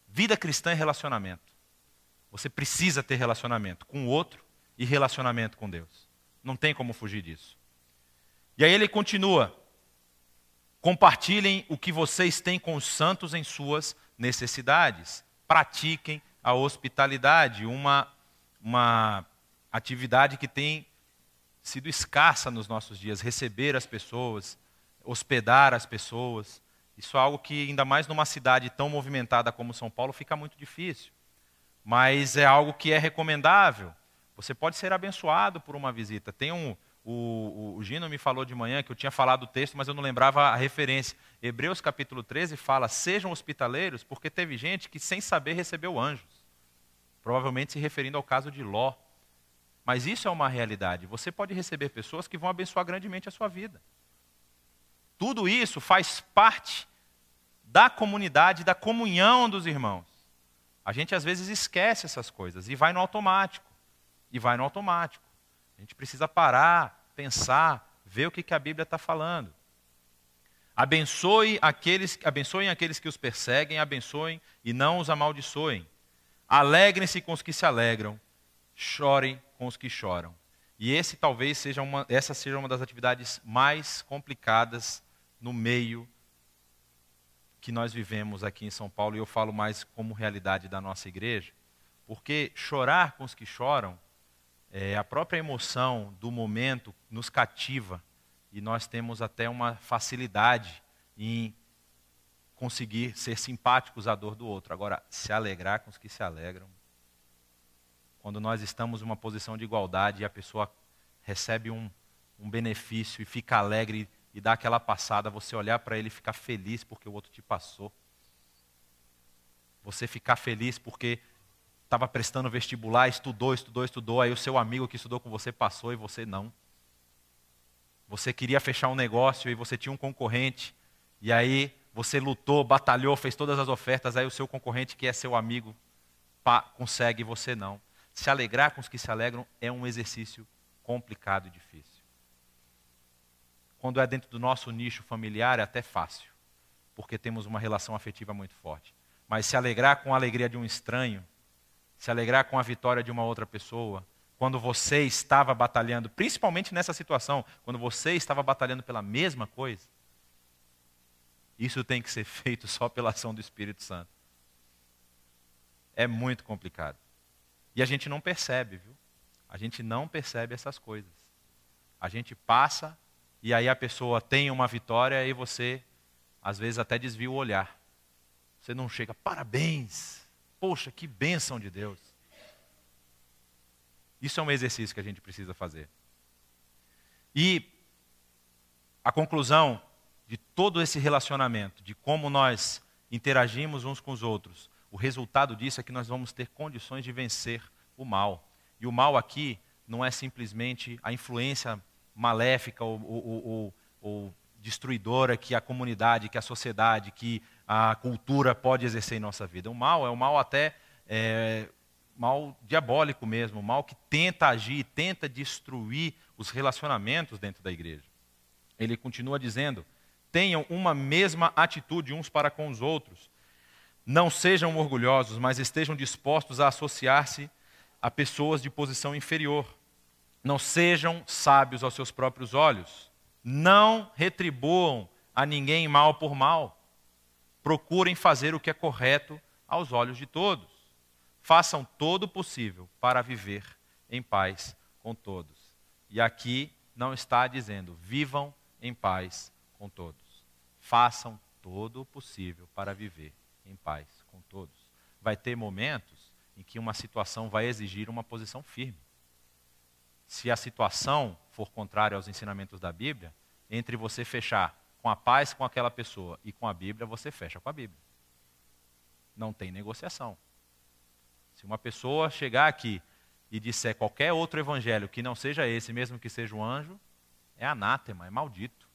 Vida cristã é relacionamento. Você precisa ter relacionamento com o outro e relacionamento com Deus. Não tem como fugir disso. E aí ele continua: compartilhem o que vocês têm com os santos em suas necessidades. Pratiquem a hospitalidade, uma, uma atividade que tem sido escassa nos nossos dias. Receber as pessoas, hospedar as pessoas. Isso é algo que, ainda mais numa cidade tão movimentada como São Paulo, fica muito difícil mas é algo que é recomendável. Você pode ser abençoado por uma visita. Tem um, o, o, Gino me falou de manhã que eu tinha falado o texto, mas eu não lembrava a referência. Hebreus capítulo 13 fala: Sejam hospitaleiros, porque teve gente que sem saber recebeu anjos. Provavelmente se referindo ao caso de Ló. Mas isso é uma realidade. Você pode receber pessoas que vão abençoar grandemente a sua vida. Tudo isso faz parte da comunidade, da comunhão dos irmãos. A gente às vezes esquece essas coisas e vai no automático. E vai no automático. A gente precisa parar, pensar, ver o que, a Bíblia está falando. Abençoe aqueles, abençoem aqueles que os perseguem, abençoem e não os amaldiçoem. Alegrem-se com os que se alegram, chorem com os que choram. E esse talvez seja uma, essa seja uma das atividades mais complicadas no meio que nós vivemos aqui em São Paulo, e eu falo mais como realidade da nossa igreja, porque chorar com os que choram, é, a própria emoção do momento nos cativa, e nós temos até uma facilidade em conseguir ser simpáticos à dor do outro. Agora, se alegrar com os que se alegram. Quando nós estamos em uma posição de igualdade e a pessoa recebe um, um benefício e fica alegre e dar aquela passada, você olhar para ele e ficar feliz porque o outro te passou. Você ficar feliz porque estava prestando vestibular, estudou, estudou, estudou, aí o seu amigo que estudou com você passou e você não. Você queria fechar um negócio e você tinha um concorrente, e aí você lutou, batalhou, fez todas as ofertas, aí o seu concorrente, que é seu amigo, pá, consegue e você não. Se alegrar com os que se alegram é um exercício complicado e difícil. Quando é dentro do nosso nicho familiar é até fácil, porque temos uma relação afetiva muito forte. Mas se alegrar com a alegria de um estranho, se alegrar com a vitória de uma outra pessoa, quando você estava batalhando, principalmente nessa situação, quando você estava batalhando pela mesma coisa, isso tem que ser feito só pela ação do Espírito Santo. É muito complicado. E a gente não percebe, viu? A gente não percebe essas coisas. A gente passa e aí a pessoa tem uma vitória e você, às vezes, até desvia o olhar. Você não chega, parabéns, poxa, que bênção de Deus. Isso é um exercício que a gente precisa fazer. E a conclusão de todo esse relacionamento, de como nós interagimos uns com os outros, o resultado disso é que nós vamos ter condições de vencer o mal. E o mal aqui não é simplesmente a influência maléfica ou, ou, ou, ou destruidora que a comunidade, que a sociedade, que a cultura pode exercer em nossa vida. O mal é o mal até é, mal diabólico mesmo, mal que tenta agir, tenta destruir os relacionamentos dentro da igreja. Ele continua dizendo: tenham uma mesma atitude uns para com os outros. Não sejam orgulhosos, mas estejam dispostos a associar-se a pessoas de posição inferior Não sejam sábios aos seus próprios olhos. Não retribuam a ninguém mal por mal. Procurem fazer o que é correto aos olhos de todos. Façam todo o possível para viver em paz com todos. E aqui não está dizendo vivam em paz com todos. Façam todo o possível para viver em paz com todos. Vai ter momentos em que uma situação vai exigir uma posição firme. Se a situação for contrária aos ensinamentos da Bíblia, entre você fechar com a paz com aquela pessoa e com a Bíblia, você fecha com a Bíblia. Não tem negociação. Se uma pessoa chegar aqui e disser qualquer outro evangelho que não seja esse, mesmo que seja um anjo, é anátema, é maldito.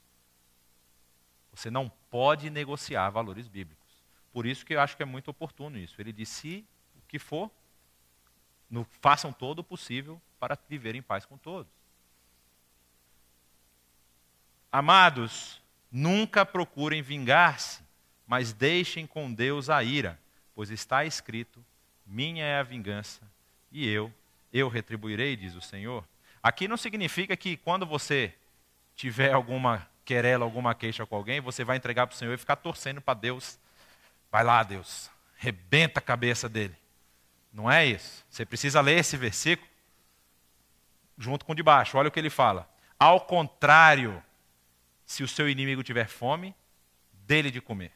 Você não pode negociar valores bíblicos. Por isso que eu acho que é muito oportuno isso. Ele disse: se o que for, no, façam todo o possível para viver em paz com todos. Amados, nunca procurem vingar-se, mas deixem com Deus a ira, pois está escrito: minha é a vingança e eu, eu retribuirei, diz o Senhor. Aqui não significa que quando você tiver alguma querela, alguma queixa com alguém, você vai entregar para o Senhor e ficar torcendo para Deus. Vai lá, Deus, rebenta a cabeça dele. Não é isso. Você precisa ler esse versículo junto com o de baixo. Olha o que ele fala. Ao contrário, se o seu inimigo tiver fome, dele de comer.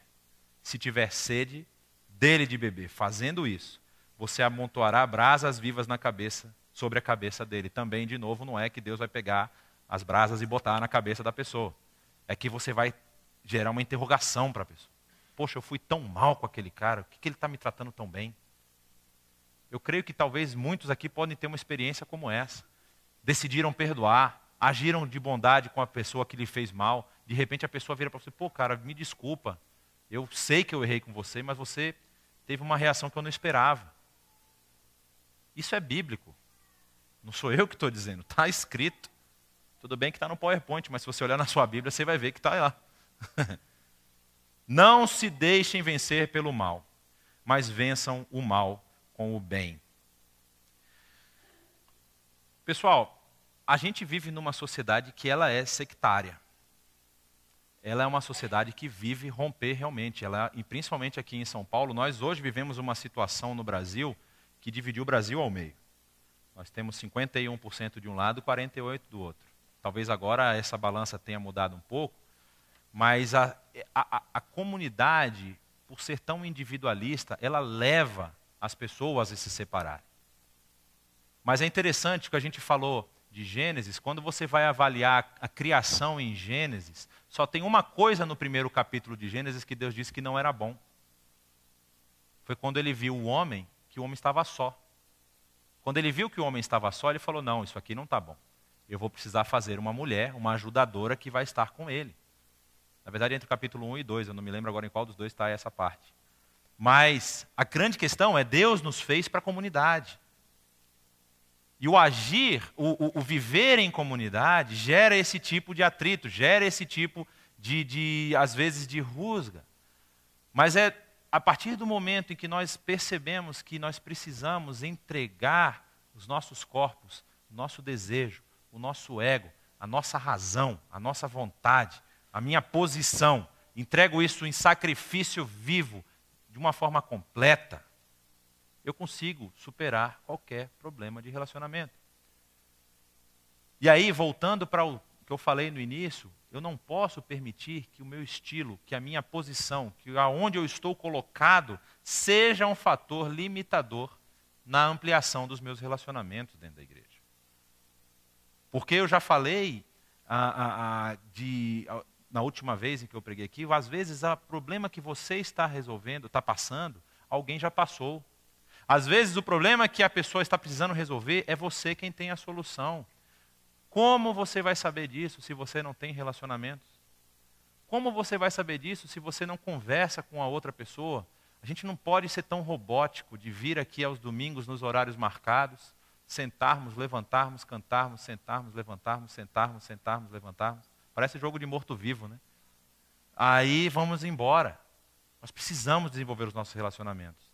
Se tiver sede, dele de beber. Fazendo isso, você amontoará brasas vivas na cabeça, sobre a cabeça dele. Também, de novo, não é que Deus vai pegar as brasas e botar na cabeça da pessoa. É que você vai gerar uma interrogação para a pessoa. Poxa, eu fui tão mal com aquele cara, por que, que ele está me tratando tão bem? Eu creio que talvez muitos aqui podem ter uma experiência como essa. Decidiram perdoar, agiram de bondade com a pessoa que lhe fez mal. De repente a pessoa vira para você: pô, cara, me desculpa. Eu sei que eu errei com você, mas você teve uma reação que eu não esperava. Isso é bíblico. Não sou eu que estou dizendo, está escrito. Tudo bem que está no PowerPoint, mas se você olhar na sua Bíblia, você vai ver que está lá. Não se deixem vencer pelo mal, mas vençam o mal com o bem. Pessoal, a gente vive numa sociedade que ela é sectária. Ela é uma sociedade que vive romper realmente. Ela, e principalmente aqui em São Paulo, nós hoje vivemos uma situação no Brasil que dividiu o Brasil ao meio. Nós temos 51% de um lado e 48% do outro. Talvez agora essa balança tenha mudado um pouco, mas a, a, a comunidade, por ser tão individualista, ela leva as pessoas a se separarem. Mas é interessante que a gente falou de Gênesis, quando você vai avaliar a criação em Gênesis, só tem uma coisa no primeiro capítulo de Gênesis que Deus disse que não era bom. Foi quando ele viu o homem, que o homem estava só. Quando ele viu que o homem estava só, ele falou: Não, isso aqui não está bom eu vou precisar fazer uma mulher, uma ajudadora que vai estar com ele. Na verdade, entre o capítulo 1 e 2, eu não me lembro agora em qual dos dois está essa parte. Mas a grande questão é: Deus nos fez para a comunidade. E o agir, o, o, o, viver em comunidade, gera esse tipo de atrito, gera esse tipo de, de, às vezes, de rusga. Mas é a partir do momento em que nós percebemos que nós precisamos entregar os nossos corpos, o nosso desejo, o nosso ego, a nossa razão, a nossa vontade, a minha posição, entrego isso em sacrifício vivo, de uma forma completa, eu consigo superar qualquer problema de relacionamento. E aí, voltando para o que eu falei no início, eu não posso permitir que o meu estilo, que a minha posição, que aonde eu estou colocado, seja um fator limitador na ampliação dos meus relacionamentos dentro da igreja. Porque eu já falei de, na última vez em que eu preguei aqui, às vezes o problema que você está resolvendo, está passando, alguém já passou. Às vezes o problema que a pessoa está precisando resolver é você quem tem a solução. Como você vai saber disso se você não tem relacionamentos? Como você vai saber disso se você não conversa com a outra pessoa? A gente não pode ser tão robótico de vir aqui aos domingos nos horários marcados sentarmos, levantarmos, cantarmos, sentarmos, levantarmos, sentarmos, sentarmos, levantarmos. Parece jogo de morto-vivo, né? Aí vamos embora. Nós precisamos desenvolver os nossos relacionamentos.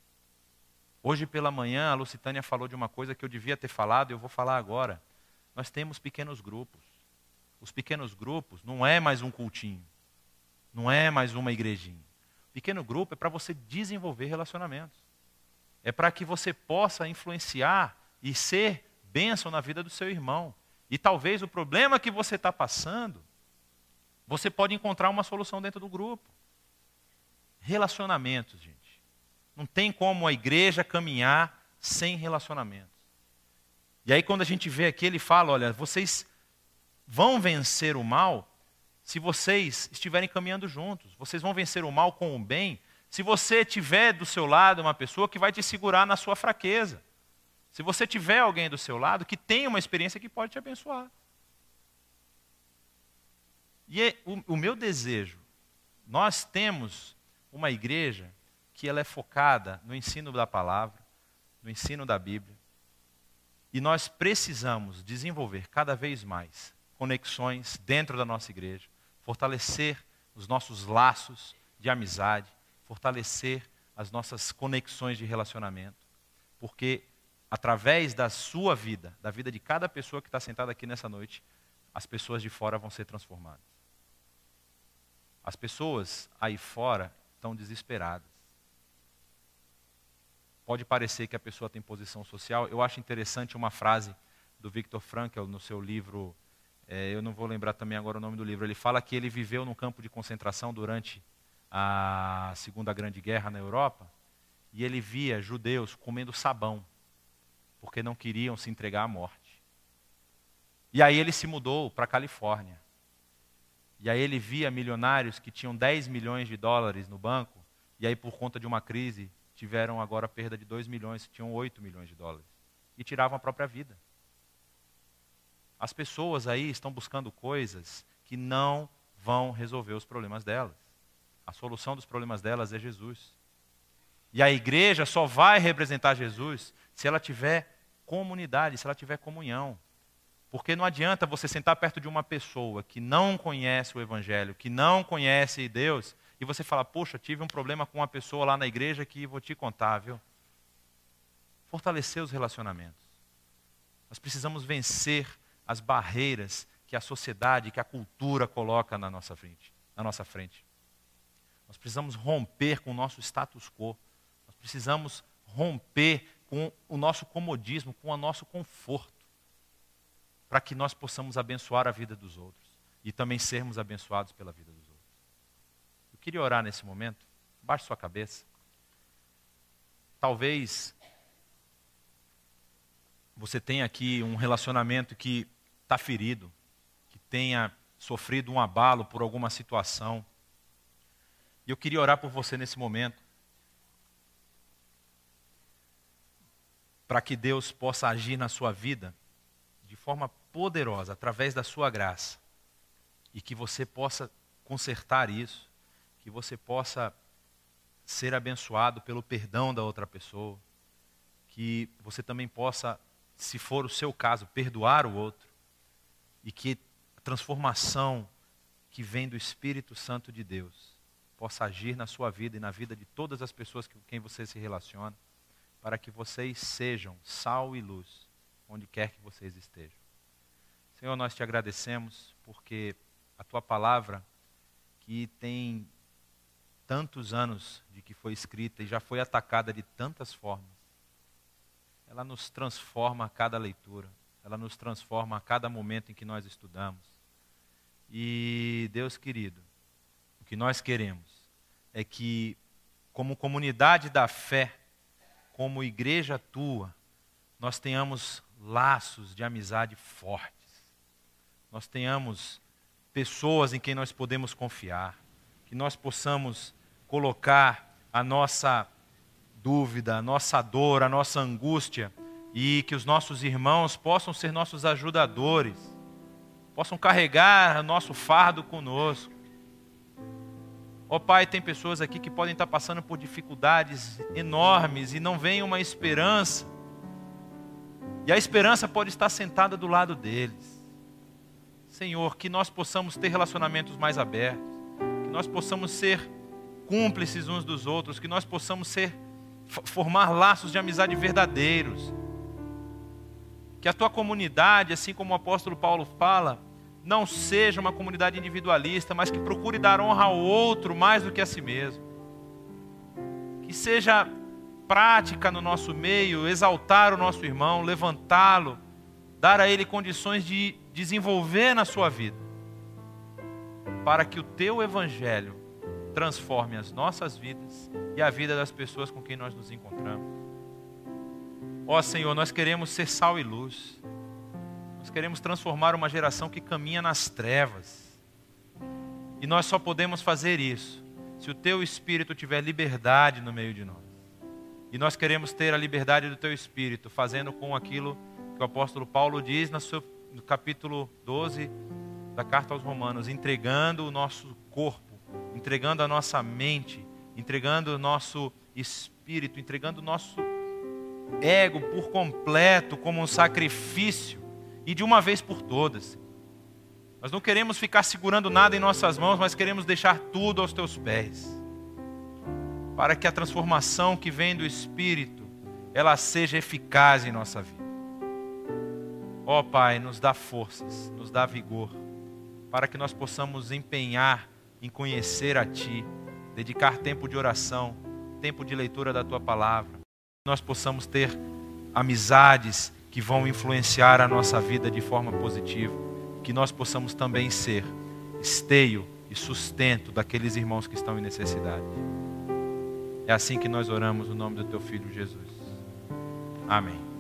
Hoje pela manhã, a Lucitânia falou de uma coisa que eu devia ter falado e eu vou falar agora. nós temos pequenos grupos. Os pequenos grupos não é mais um cultinho, não é mais uma igrejinha. Pequeno grupo é para você desenvolver relacionamentos. É para que você possa influenciar e ser bênção na vida do seu irmão. E talvez o problema que você está passando, você pode encontrar uma solução dentro do grupo. Relacionamentos, gente. Não tem como a igreja caminhar sem relacionamentos. E aí, quando a gente vê aqui, ele fala: olha, vocês vão vencer o mal se vocês estiverem caminhando juntos. Vocês vão vencer o mal com o bem se você tiver do seu lado uma pessoa que vai te segurar na sua fraqueza. Se você tiver alguém do seu lado que tem uma experiência que pode te abençoar. E é o, o meu desejo, nós temos uma igreja que ela é focada no ensino da palavra, no ensino da Bíblia. E nós precisamos desenvolver cada vez mais conexões dentro da nossa igreja, fortalecer os nossos laços de amizade, fortalecer as nossas conexões de relacionamento, porque através da sua vida, da vida de cada pessoa que está sentada aqui nessa noite, as pessoas de fora vão ser transformadas. As pessoas aí fora estão desesperadas. Pode parecer que a pessoa tem posição social. Eu acho interessante uma frase do Viktor Frankl no seu livro, é, eu não vou lembrar também agora o nome do livro. Ele fala que ele viveu num campo de concentração durante a Segunda Grande Guerra na Europa e ele via judeus comendo sabão porque não queriam se entregar à morte. E aí ele se mudou para a Califórnia. E aí ele via milionários que tinham 10 milhões de dólares no banco, e aí por conta de uma crise tiveram agora perda de 2 milhões, tinham 8 milhões de dólares. E tiravam a própria vida. As pessoas aí estão buscando coisas que não vão resolver os problemas delas. A solução dos problemas delas é Jesus. E a igreja só vai representar Jesus se ela tiver comunidade, se ela tiver comunhão. Porque não adianta você sentar perto de uma pessoa que não conhece o Evangelho, que não conhece Deus, e você falar, poxa, tive um problema com uma pessoa lá na igreja que vou te contar, viu? Fortalecer os relacionamentos. Nós precisamos vencer as barreiras que a sociedade, que a cultura coloca na nossa frente. Na nossa frente. Nós precisamos romper com o nosso status quo. Nós precisamos romper com o nosso comodismo, com o nosso conforto para que nós possamos abençoar a vida dos outros e também sermos abençoados pela vida dos outros. Eu queria orar nesse momento, baixe sua cabeça. Talvez você tenha aqui um relacionamento que está ferido, que tenha sofrido um abalo por alguma situação. E eu queria orar por você nesse momento. Para que Deus possa agir na sua vida de forma poderosa através da sua graça e que você possa consertar isso, que você possa ser abençoado pelo perdão da outra pessoa, que você também possa, se for o seu caso, perdoar o outro e que a transformação que vem do Espírito Santo de Deus possa agir na sua vida e na vida de todas as pessoas com quem você se relaciona, para que vocês sejam sal e luz onde quer que vocês estejam. Senhor, nós te agradecemos porque a tua palavra, que tem tantos anos de que foi escrita e já foi atacada de tantas formas, ela nos transforma a cada leitura, ela nos transforma a cada momento em que nós estudamos. E, Deus querido, o que nós queremos é que, como comunidade da fé, como igreja tua, nós tenhamos laços de amizade fortes nós tenhamos pessoas em quem nós podemos confiar, que nós possamos colocar a nossa dúvida, a nossa dor, a nossa angústia e que os nossos irmãos possam ser nossos ajudadores, possam carregar nosso fardo conosco. Ó oh, Pai, tem pessoas aqui que podem estar passando por dificuldades enormes e não vem uma esperança. E a esperança pode estar sentada do lado deles. Senhor, que nós possamos ter relacionamentos mais abertos, que nós possamos ser cúmplices uns dos outros, que nós possamos ser formar laços de amizade verdadeiros. Que a tua comunidade, assim como o apóstolo Paulo fala, não seja uma comunidade individualista, mas que procure dar honra ao outro mais do que a si mesmo. Que seja prática no nosso meio, exaltar o nosso irmão, levantá-lo, dar a ele condições de desenvolver na sua vida, para que o teu evangelho transforme as nossas vidas e a vida das pessoas com quem nós nos encontramos. Ó Senhor, nós queremos ser sal e luz. Nós queremos transformar uma geração que caminha nas trevas. E nós só podemos fazer isso se o teu espírito tiver liberdade no meio de nós. E nós queremos ter a liberdade do teu espírito, fazendo com aquilo que o apóstolo Paulo diz no, seu, no capítulo 12 da carta aos Romanos, entregando o nosso corpo, entregando a nossa mente, entregando o nosso espírito, entregando o nosso ego por completo como um sacrifício e de uma vez por todas. Nós não queremos ficar segurando nada em nossas mãos, mas queremos deixar tudo aos teus pés. Para que a transformação que vem do Espírito, ela seja eficaz em nossa vida. Ó oh, Pai, nos dá forças, nos dá vigor, para que nós possamos empenhar em conhecer a Ti, dedicar tempo de oração, tempo de leitura da Tua palavra, nós possamos ter amizades que vão influenciar a nossa vida de forma positiva, que nós possamos também ser esteio e sustento daqueles irmãos que estão em necessidade. É assim que nós oramos no nome do teu filho Jesus. Amém.